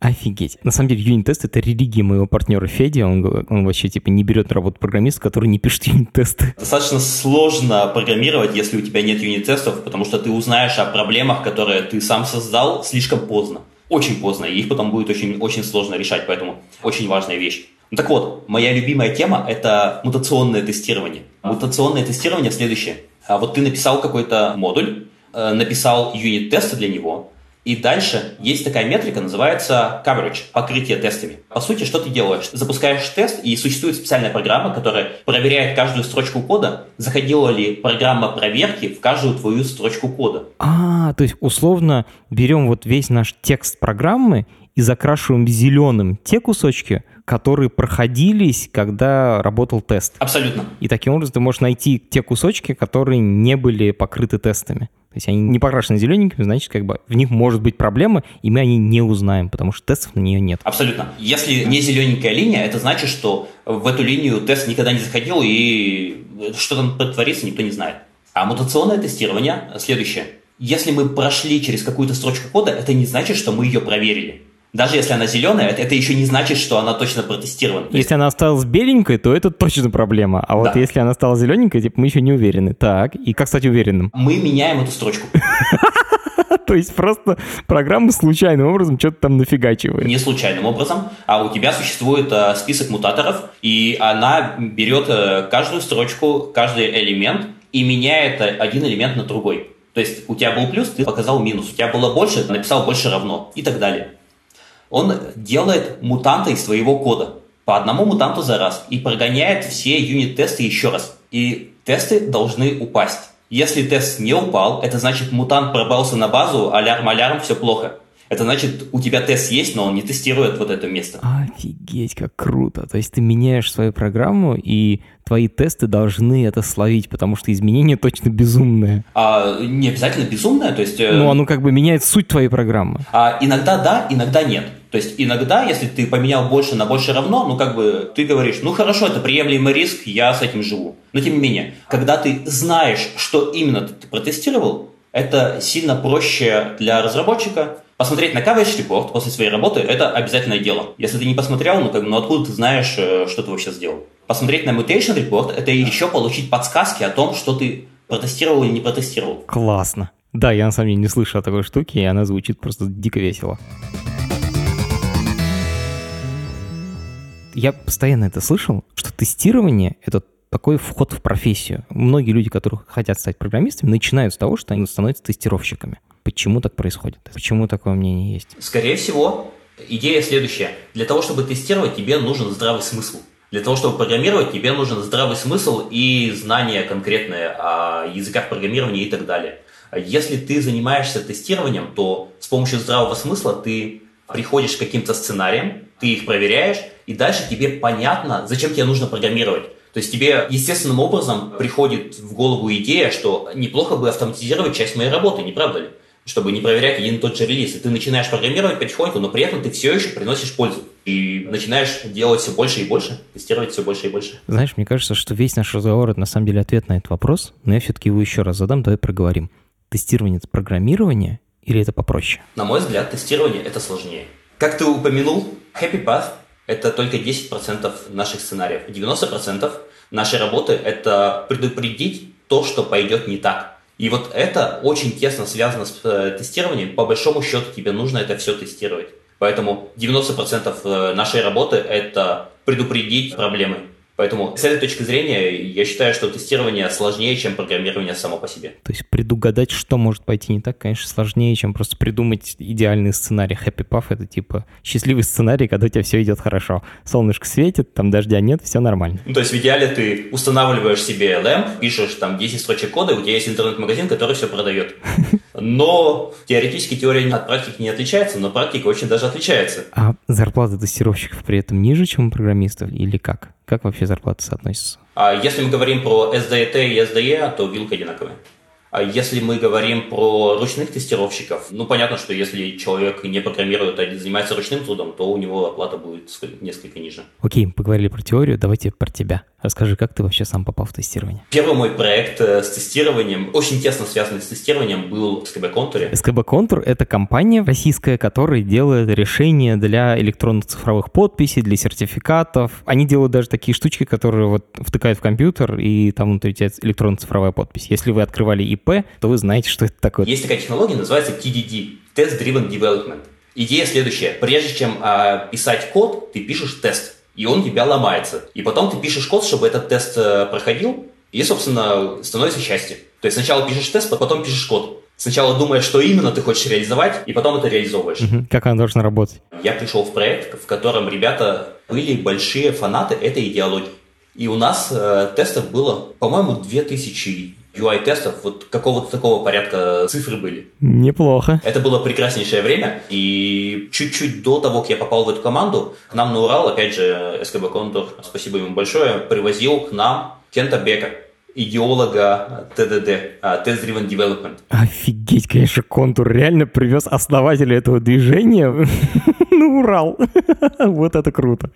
Офигеть. На самом деле, юнит-тест — это религия моего партнера Феди. Он, он вообще типа не берет работу программиста, который не пишет юнит-тесты. Достаточно сложно программировать, если у тебя нет юнит-тестов, потому что ты узнаешь о проблемах, которые ты сам создал слишком поздно. Очень поздно, и их потом будет очень, очень сложно решать, поэтому очень важная вещь. Ну так вот, моя любимая тема – это мутационное тестирование. Мутационное тестирование следующее. А вот ты написал какой-то модуль, э, написал юнит-тесты для него, и дальше есть такая метрика, называется coverage, покрытие тестами. По сути, что ты делаешь? Запускаешь тест, и существует специальная программа, которая проверяет каждую строчку кода, заходила ли программа проверки в каждую твою строчку кода. А, то есть условно берем вот весь наш текст программы и закрашиваем зеленым те кусочки, которые проходились, когда работал тест. Абсолютно. И таким образом ты можешь найти те кусочки, которые не были покрыты тестами. То есть они не покрашены зелененькими, значит, как бы в них может быть проблема, и мы они не узнаем, потому что тестов на нее нет. Абсолютно. Если не зелененькая линия, это значит, что в эту линию тест никогда не заходил, и что там творится, никто не знает. А мутационное тестирование следующее. Если мы прошли через какую-то строчку кода, это не значит, что мы ее проверили. Даже если она зеленая, это, еще не значит, что она точно протестирована. Если она осталась беленькой, то это точно проблема. А вот да. если она стала зелененькой, типа, мы еще не уверены. Так, и как стать уверенным? Мы меняем эту строчку. То есть просто программа случайным образом что-то там нафигачивает. Не случайным образом, а у тебя существует э, список мутаторов, и она берет э, каждую строчку, каждый элемент и меняет э, один элемент на другой. То есть у тебя был плюс, ты показал минус. У тебя было больше, написал больше равно и так далее. Он делает мутанта из твоего кода по одному мутанту за раз и прогоняет все юнит-тесты еще раз. И тесты должны упасть. Если тест не упал, это значит мутант пробрался на базу, алярм-алярм, все плохо. Это значит, у тебя тест есть, но он не тестирует вот это место. Офигеть, как круто. То есть ты меняешь свою программу, и твои тесты должны это словить, потому что изменение точно безумное. А, не обязательно безумное, то есть... Э, ну, оно как бы меняет суть твоей программы. А, иногда да, иногда нет. То есть иногда, если ты поменял больше на больше равно, ну как бы ты говоришь, ну хорошо, это приемлемый риск, я с этим живу. Но тем не менее, когда ты знаешь, что именно ты протестировал, это сильно проще для разработчика, Посмотреть на coverage report после своей работы – это обязательное дело. Если ты не посмотрел, ну, как, ну откуда ты знаешь, э, что ты вообще сделал? Посмотреть на mutation report – это еще получить подсказки о том, что ты протестировал или не протестировал. Классно. Да, я на самом деле не слышал такой штуке, и она звучит просто дико весело. Я постоянно это слышал, что тестирование — это такой вход в профессию. Многие люди, которые хотят стать программистами, начинают с того, что они становятся тестировщиками. Почему так происходит? Почему такое мнение есть? Скорее всего, идея следующая. Для того, чтобы тестировать, тебе нужен здравый смысл. Для того, чтобы программировать, тебе нужен здравый смысл и знания конкретные о языках программирования и так далее. Если ты занимаешься тестированием, то с помощью здравого смысла ты приходишь к каким-то сценариям, ты их проверяешь, и дальше тебе понятно, зачем тебе нужно программировать. То есть тебе естественным образом приходит в голову идея, что неплохо бы автоматизировать часть моей работы, не правда ли? Чтобы не проверять один и тот же релиз. И ты начинаешь программировать потихоньку, но при этом ты все еще приносишь пользу. И начинаешь делать все больше и больше, тестировать все больше и больше. Знаешь, мне кажется, что весь наш разговор — это на самом деле ответ на этот вопрос, но я все-таки его еще раз задам, давай проговорим. Тестирование — это программирование или это попроще? На мой взгляд, тестирование — это сложнее. Как ты упомянул, Happy Path — это только 10% наших сценариев. 90% нашей работы — это предупредить то, что пойдет не так. И вот это очень тесно связано с э, тестированием. По большому счету тебе нужно это все тестировать. Поэтому 90% э, нашей работы – это предупредить проблемы. Поэтому с этой точки зрения я считаю, что тестирование сложнее, чем программирование само по себе. То есть предугадать, что может пойти не так, конечно, сложнее, чем просто придумать идеальный сценарий. Happy Puff — это типа счастливый сценарий, когда у тебя все идет хорошо. Солнышко светит, там дождя нет, все нормально. Ну, то есть в идеале ты устанавливаешь себе LAMP, пишешь там 10 строчек кода, у тебя есть интернет-магазин, который все продает. Но теоретически теория от практики не отличается, но практика очень даже отличается. А зарплата тестировщиков при этом ниже, чем у программистов или как? Как вообще зарплаты соотносятся? А если мы говорим про SDET и SDE, то вилка одинаковая. А если мы говорим про ручных тестировщиков, ну понятно, что если человек не программирует, а занимается ручным трудом, то у него оплата будет несколько ниже. Окей, поговорили про теорию, давайте про тебя. Расскажи, как ты вообще сам попал в тестирование? Первый мой проект э, с тестированием, очень тесно связанный с тестированием, был в SKB Contour. SKB Contour — это компания российская, которая делает решения для электронных цифровых подписей, для сертификатов. Они делают даже такие штучки, которые вот втыкают в компьютер, и там внутри тебя электронная цифровая подпись. Если вы открывали ИП, то вы знаете, что это такое. Есть такая технология, называется TDD – Test Driven Development. Идея следующая. Прежде чем э, писать код, ты пишешь тест и он у тебя ломается. И потом ты пишешь код, чтобы этот тест э, проходил, и, собственно, становится счастье. То есть сначала пишешь тест, потом пишешь код. Сначала думаешь, что именно ты хочешь реализовать, и потом это реализовываешь. Угу. Как оно должно работать? Я пришел в проект, в котором ребята были большие фанаты этой идеологии. И у нас э, тестов было, по-моему, 2000 UI-тестов, вот какого-то такого порядка цифры были. Неплохо. Это было прекраснейшее время, и чуть-чуть до того, как я попал в эту команду, к нам на Урал, опять же, СКБ Контур, спасибо ему большое, привозил к нам Кента Бека, идеолога ТДД, а, Test Driven Development. Офигеть, конечно, Контур реально привез основателя этого движения на Урал. Вот это круто.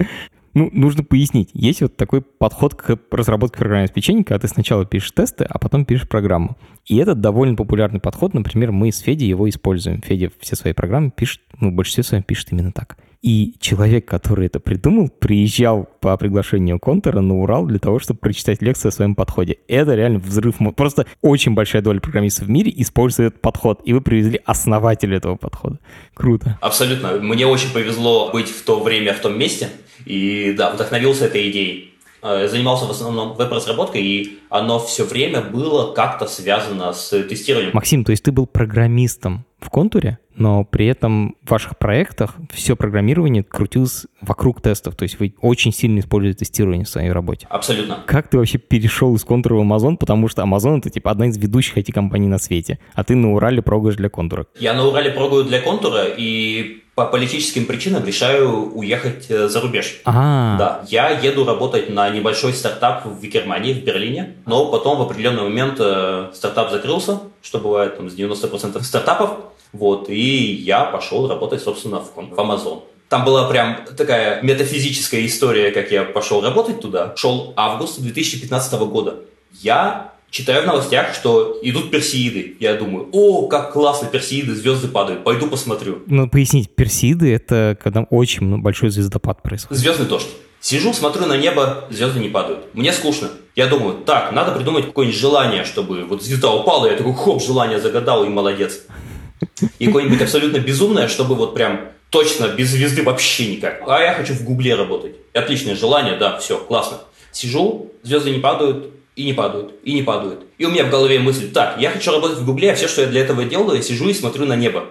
Ну, нужно пояснить. Есть вот такой подход к разработке программного обеспечения, когда ты сначала пишешь тесты, а потом пишешь программу. И это довольно популярный подход. Например, мы с Федей его используем. Федя все свои программы пишет, ну, в большинстве своем пишет именно так. И человек, который это придумал, приезжал по приглашению Контора на Урал для того, чтобы прочитать лекцию о своем подходе. Это реально взрыв. Просто очень большая доля программистов в мире использует этот подход. И вы привезли основателя этого подхода. Круто. Абсолютно. Мне очень повезло быть в то время в том месте. И да, вдохновился этой идеей. Э, занимался в основном веб-разработкой, и оно все время было как-то связано с тестированием. Максим, то есть ты был программистом в контуре, но при этом в ваших проектах все программирование крутилось вокруг тестов, то есть вы очень сильно используете тестирование в своей работе. Абсолютно. Как ты вообще перешел из контура в Amazon, потому что Amazon это типа одна из ведущих IT-компаний на свете, а ты на Урале прогаешь для контура? Я на Урале прогаю для контура, и по политическим причинам решаю уехать э, за рубеж. А, Да, я еду работать на небольшой стартап в Германии, в Берлине, но потом в определенный момент э, стартап закрылся, что бывает там с 90% стартапов, вот, и я пошел работать, собственно, в, в Amazon. Там была прям такая метафизическая история, как я пошел работать туда. Шел август 2015 года. Я читаю в новостях, что идут персеиды. Я думаю, о, как классно, персеиды, звезды падают, пойду посмотрю. ну пояснить, персиды — это когда очень ну, большой звездопад происходит. Звездный дождь. Сижу, смотрю на небо, звезды не падают. Мне скучно. Я думаю, так, надо придумать какое-нибудь желание, чтобы вот звезда упала, я такой, хоп, желание загадал, и молодец. И какое-нибудь абсолютно безумное, чтобы вот прям точно без звезды вообще никак. А я хочу в Гугле работать. Отличное желание, да, все, классно. Сижу, звезды не падают, и не падают, и не падают. И у меня в голове мысль, так, я хочу работать в Гугле, а все, что я для этого делаю, я сижу и смотрю на небо.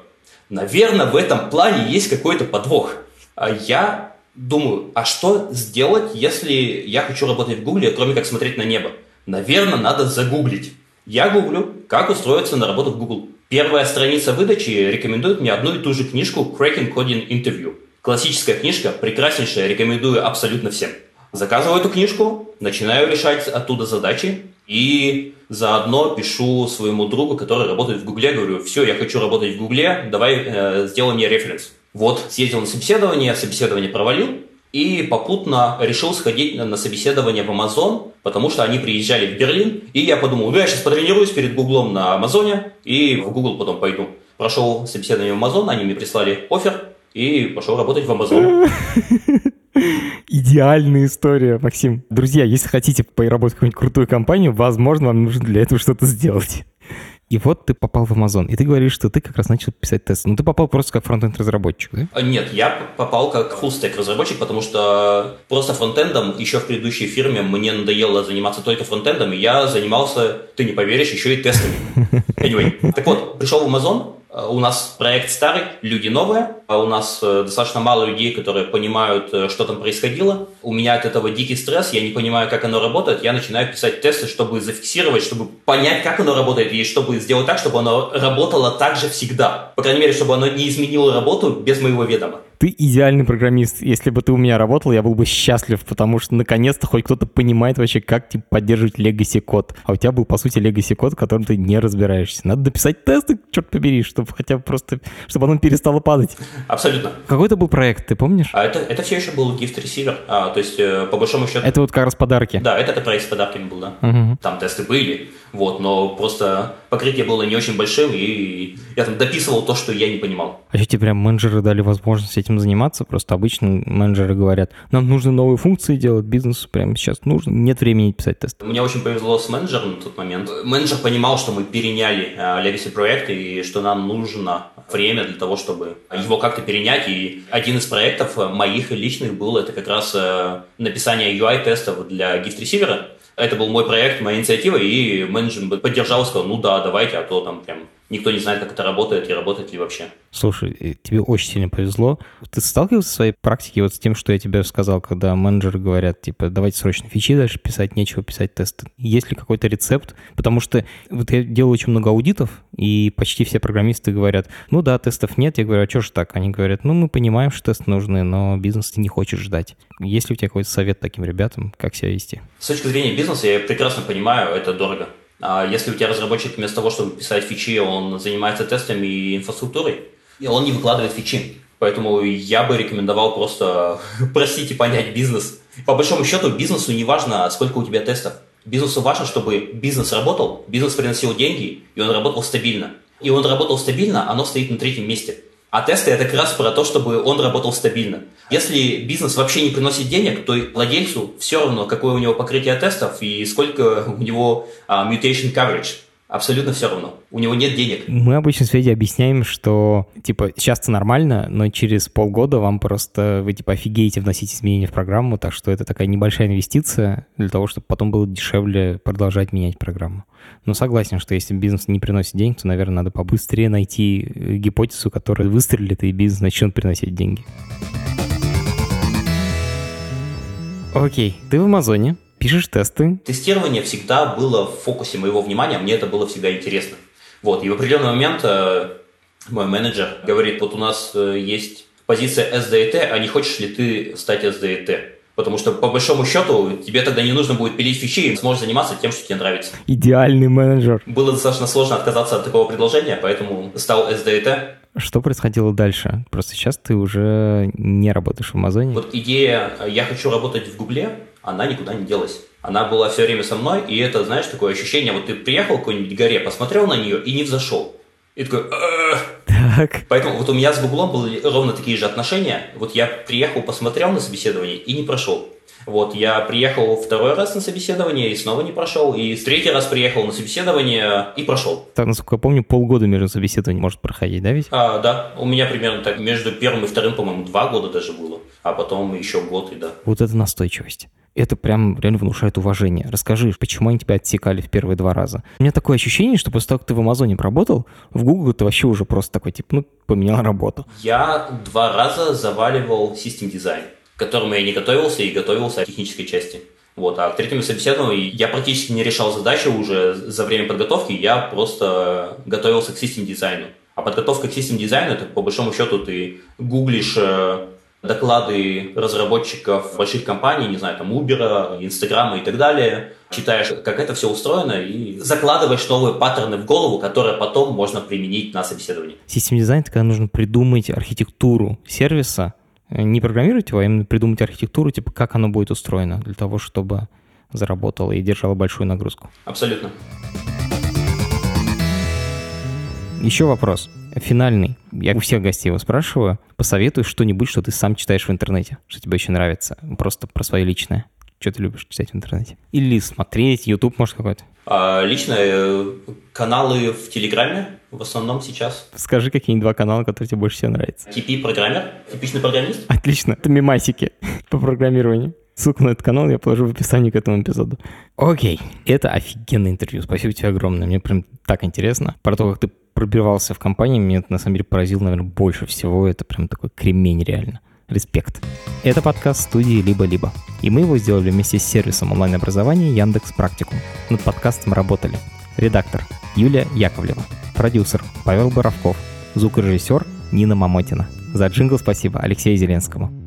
Наверное, в этом плане есть какой-то подвох. А я думаю, а что сделать, если я хочу работать в Гугле, кроме как смотреть на небо? Наверное, надо загуглить. Я гуглю, как устроиться на работу в Google. Первая страница выдачи рекомендует мне одну и ту же книжку Cracking Coding Interview. Классическая книжка, прекраснейшая, рекомендую абсолютно всем. Заказываю эту книжку, начинаю решать оттуда задачи и заодно пишу своему другу, который работает в Гугле, говорю, все, я хочу работать в Гугле, давай э, сделай мне референс. Вот, съездил на собеседование, собеседование провалил, и попутно решил сходить на, собеседование в Amazon, потому что они приезжали в Берлин, и я подумал, ну я сейчас потренируюсь перед Гуглом на Амазоне, и в Google потом пойду. Прошел собеседование в Amazon, они мне прислали офер, и пошел работать в Amazon. Идеальная история, Максим. Друзья, если хотите поработать в какую-нибудь крутую компанию, возможно, вам нужно для этого что-то сделать. И вот ты попал в Amazon, и ты говоришь, что ты как раз начал писать тесты. Ну, ты попал просто как фронтенд разработчик, да? А, Нет, я попал как full-stack разработчик, потому что просто фронтендом еще в предыдущей фирме мне надоело заниматься только фронтендом, и я занимался, ты не поверишь, еще и тестами. Anyway, так вот, пришел в Amazon, у нас проект старый, люди новые, а у нас э, достаточно мало людей, которые понимают, э, что там происходило. У меня от этого дикий стресс, я не понимаю, как оно работает. Я начинаю писать тесты, чтобы зафиксировать, чтобы понять, как оно работает, и чтобы сделать так, чтобы оно работало так же всегда. По крайней мере, чтобы оно не изменило работу без моего ведома. Ты идеальный программист. Если бы ты у меня работал, я был бы счастлив, потому что наконец-то хоть кто-то понимает вообще, как типа, поддерживать legacy код. А у тебя был, по сути, legacy код, в котором ты не разбираешься. Надо дописать тесты, черт побери, чтобы хотя бы просто, чтобы оно перестало падать. Абсолютно. Какой это был проект, ты помнишь? А это, это все еще был gift receiver, а, то есть, э, по большому счету... Это вот как раз подарки. Да, это, это проект с подарками был, да. Мгм. Там тесты были, вот, но просто покрытие было не очень большим, и я там дописывал то, что я не понимал. А что тебе прям менеджеры дали возможность этим заниматься? Просто обычно менеджеры говорят, нам нужно новые функции делать, бизнесу прямо сейчас нужно, нет времени писать тесты. Мне очень повезло с менеджером на тот момент. Менеджер понимал, что мы переняли э, Legacy проект и что нам нужно время для того, чтобы его как-то перенять. И один из проектов э, моих личных был это как раз э, написание UI-тестов для gift-ресивера. Это был мой проект, моя инициатива, и менеджер поддержал, сказал, ну да, давайте, а то там прям никто не знает, как это работает и работает ли вообще. Слушай, тебе очень сильно повезло. Ты сталкивался в своей практике вот с тем, что я тебе сказал, когда менеджеры говорят, типа, давайте срочно фичи дальше писать, нечего писать тесты. Есть ли какой-то рецепт? Потому что вот я делаю очень много аудитов, и почти все программисты говорят, ну да, тестов нет. Я говорю, а что ж так? Они говорят, ну мы понимаем, что тесты нужны, но бизнес не хочет ждать. Есть ли у тебя какой-то совет таким ребятам, как себя вести? С точки зрения бизнеса я прекрасно понимаю, это дорого. А если у тебя разработчик вместо того, чтобы писать фичи, он занимается тестами и инфраструктурой, и он не выкладывает фичи. Поэтому я бы рекомендовал просто простить и понять бизнес. По большому счету, бизнесу не важно, сколько у тебя тестов. Бизнесу важно, чтобы бизнес работал, бизнес приносил деньги, и он работал стабильно. И он работал стабильно, оно стоит на третьем месте. А тесты это как раз про то, чтобы он работал стабильно. Если бизнес вообще не приносит денег, то владельцу все равно, какое у него покрытие тестов и сколько у него uh, mutation coverage абсолютно все равно. У него нет денег. Мы обычно с Федей объясняем, что, типа, сейчас нормально, но через полгода вам просто, вы, типа, офигеете вносить изменения в программу, так что это такая небольшая инвестиция для того, чтобы потом было дешевле продолжать менять программу. Но согласен, что если бизнес не приносит денег, то, наверное, надо побыстрее найти э, гипотезу, которая выстрелит, и бизнес начнет приносить деньги. Окей, ты в Амазоне, пишешь тесты. Тестирование всегда было в фокусе моего внимания, мне это было всегда интересно. Вот, и в определенный момент э, мой менеджер говорит, вот у нас э, есть позиция SDET, а не хочешь ли ты стать SDET? Потому что, по большому счету, тебе тогда не нужно будет пилить фичи, и сможешь заниматься тем, что тебе нравится. Идеальный менеджер. Было достаточно сложно отказаться от такого предложения, поэтому стал SDET. Что происходило дальше? Просто сейчас ты уже не работаешь в Амазоне. Вот идея «я хочу работать в Гугле», она никуда не делась. Она была все время со мной, и это, знаешь, такое ощущение, вот ты приехал к какой-нибудь горе, посмотрел на нее и не взошел. И такой... Так. Поэтому вот у меня с Гуглом были ровно такие же отношения. Вот я приехал, посмотрел на собеседование и не прошел. Вот, я приехал второй раз на собеседование и снова не прошел. И третий раз приехал на собеседование и прошел. Так, насколько я помню, полгода между собеседованием может проходить, да ведь? А, да, у меня примерно так между первым и вторым, по-моему, два года даже было. А потом еще год и да. Вот это настойчивость. Это прям реально внушает уважение. Расскажи, почему они тебя отсекали в первые два раза? У меня такое ощущение, что после того, как ты в Амазоне поработал, в Google ты вообще уже просто такой, типа, ну, поменял работу. Я два раза заваливал систем дизайн к которому я не готовился и готовился к технической части. Вот, а к третьему собеседованию я практически не решал задачи уже за время подготовки, я просто готовился к систем дизайну. А подготовка к систем дизайну, это по большому счету ты гуглишь э, доклады разработчиков больших компаний, не знаю, там Uber, Instagram и так далее, читаешь, как это все устроено, и закладываешь новые паттерны в голову, которые потом можно применить на собеседовании. Систем дизайн, когда нужно придумать архитектуру сервиса, не программировать его, а именно придумать архитектуру, типа как оно будет устроено для того, чтобы заработало и держало большую нагрузку. Абсолютно. Еще вопрос. Финальный. Я у всех гостей его спрашиваю. Посоветуй что-нибудь, что ты сам читаешь в интернете, что тебе очень нравится. Просто про свое личное. Что ты любишь читать в интернете? Или смотреть, YouTube, может, какой-то? А, лично э, каналы в Телеграме в основном сейчас. Скажи какие-нибудь два канала, которые тебе больше всего нравятся. TP программер, типичный программист. Отлично, это мемасики по программированию. Ссылку на этот канал я положу в описании к этому эпизоду. Окей, это офигенное интервью. Спасибо тебе огромное. Мне прям так интересно. Про то, как ты пробивался в компании, это на самом деле поразило, наверное, больше всего. Это прям такой кремень реально. Респект. Это подкаст студии «Либо-либо». И мы его сделали вместе с сервисом онлайн-образования Яндекс Практикум. Над подкастом работали редактор Юлия Яковлева, продюсер Павел Боровков, звукорежиссер Нина Мамотина. За джингл спасибо Алексею Зеленскому.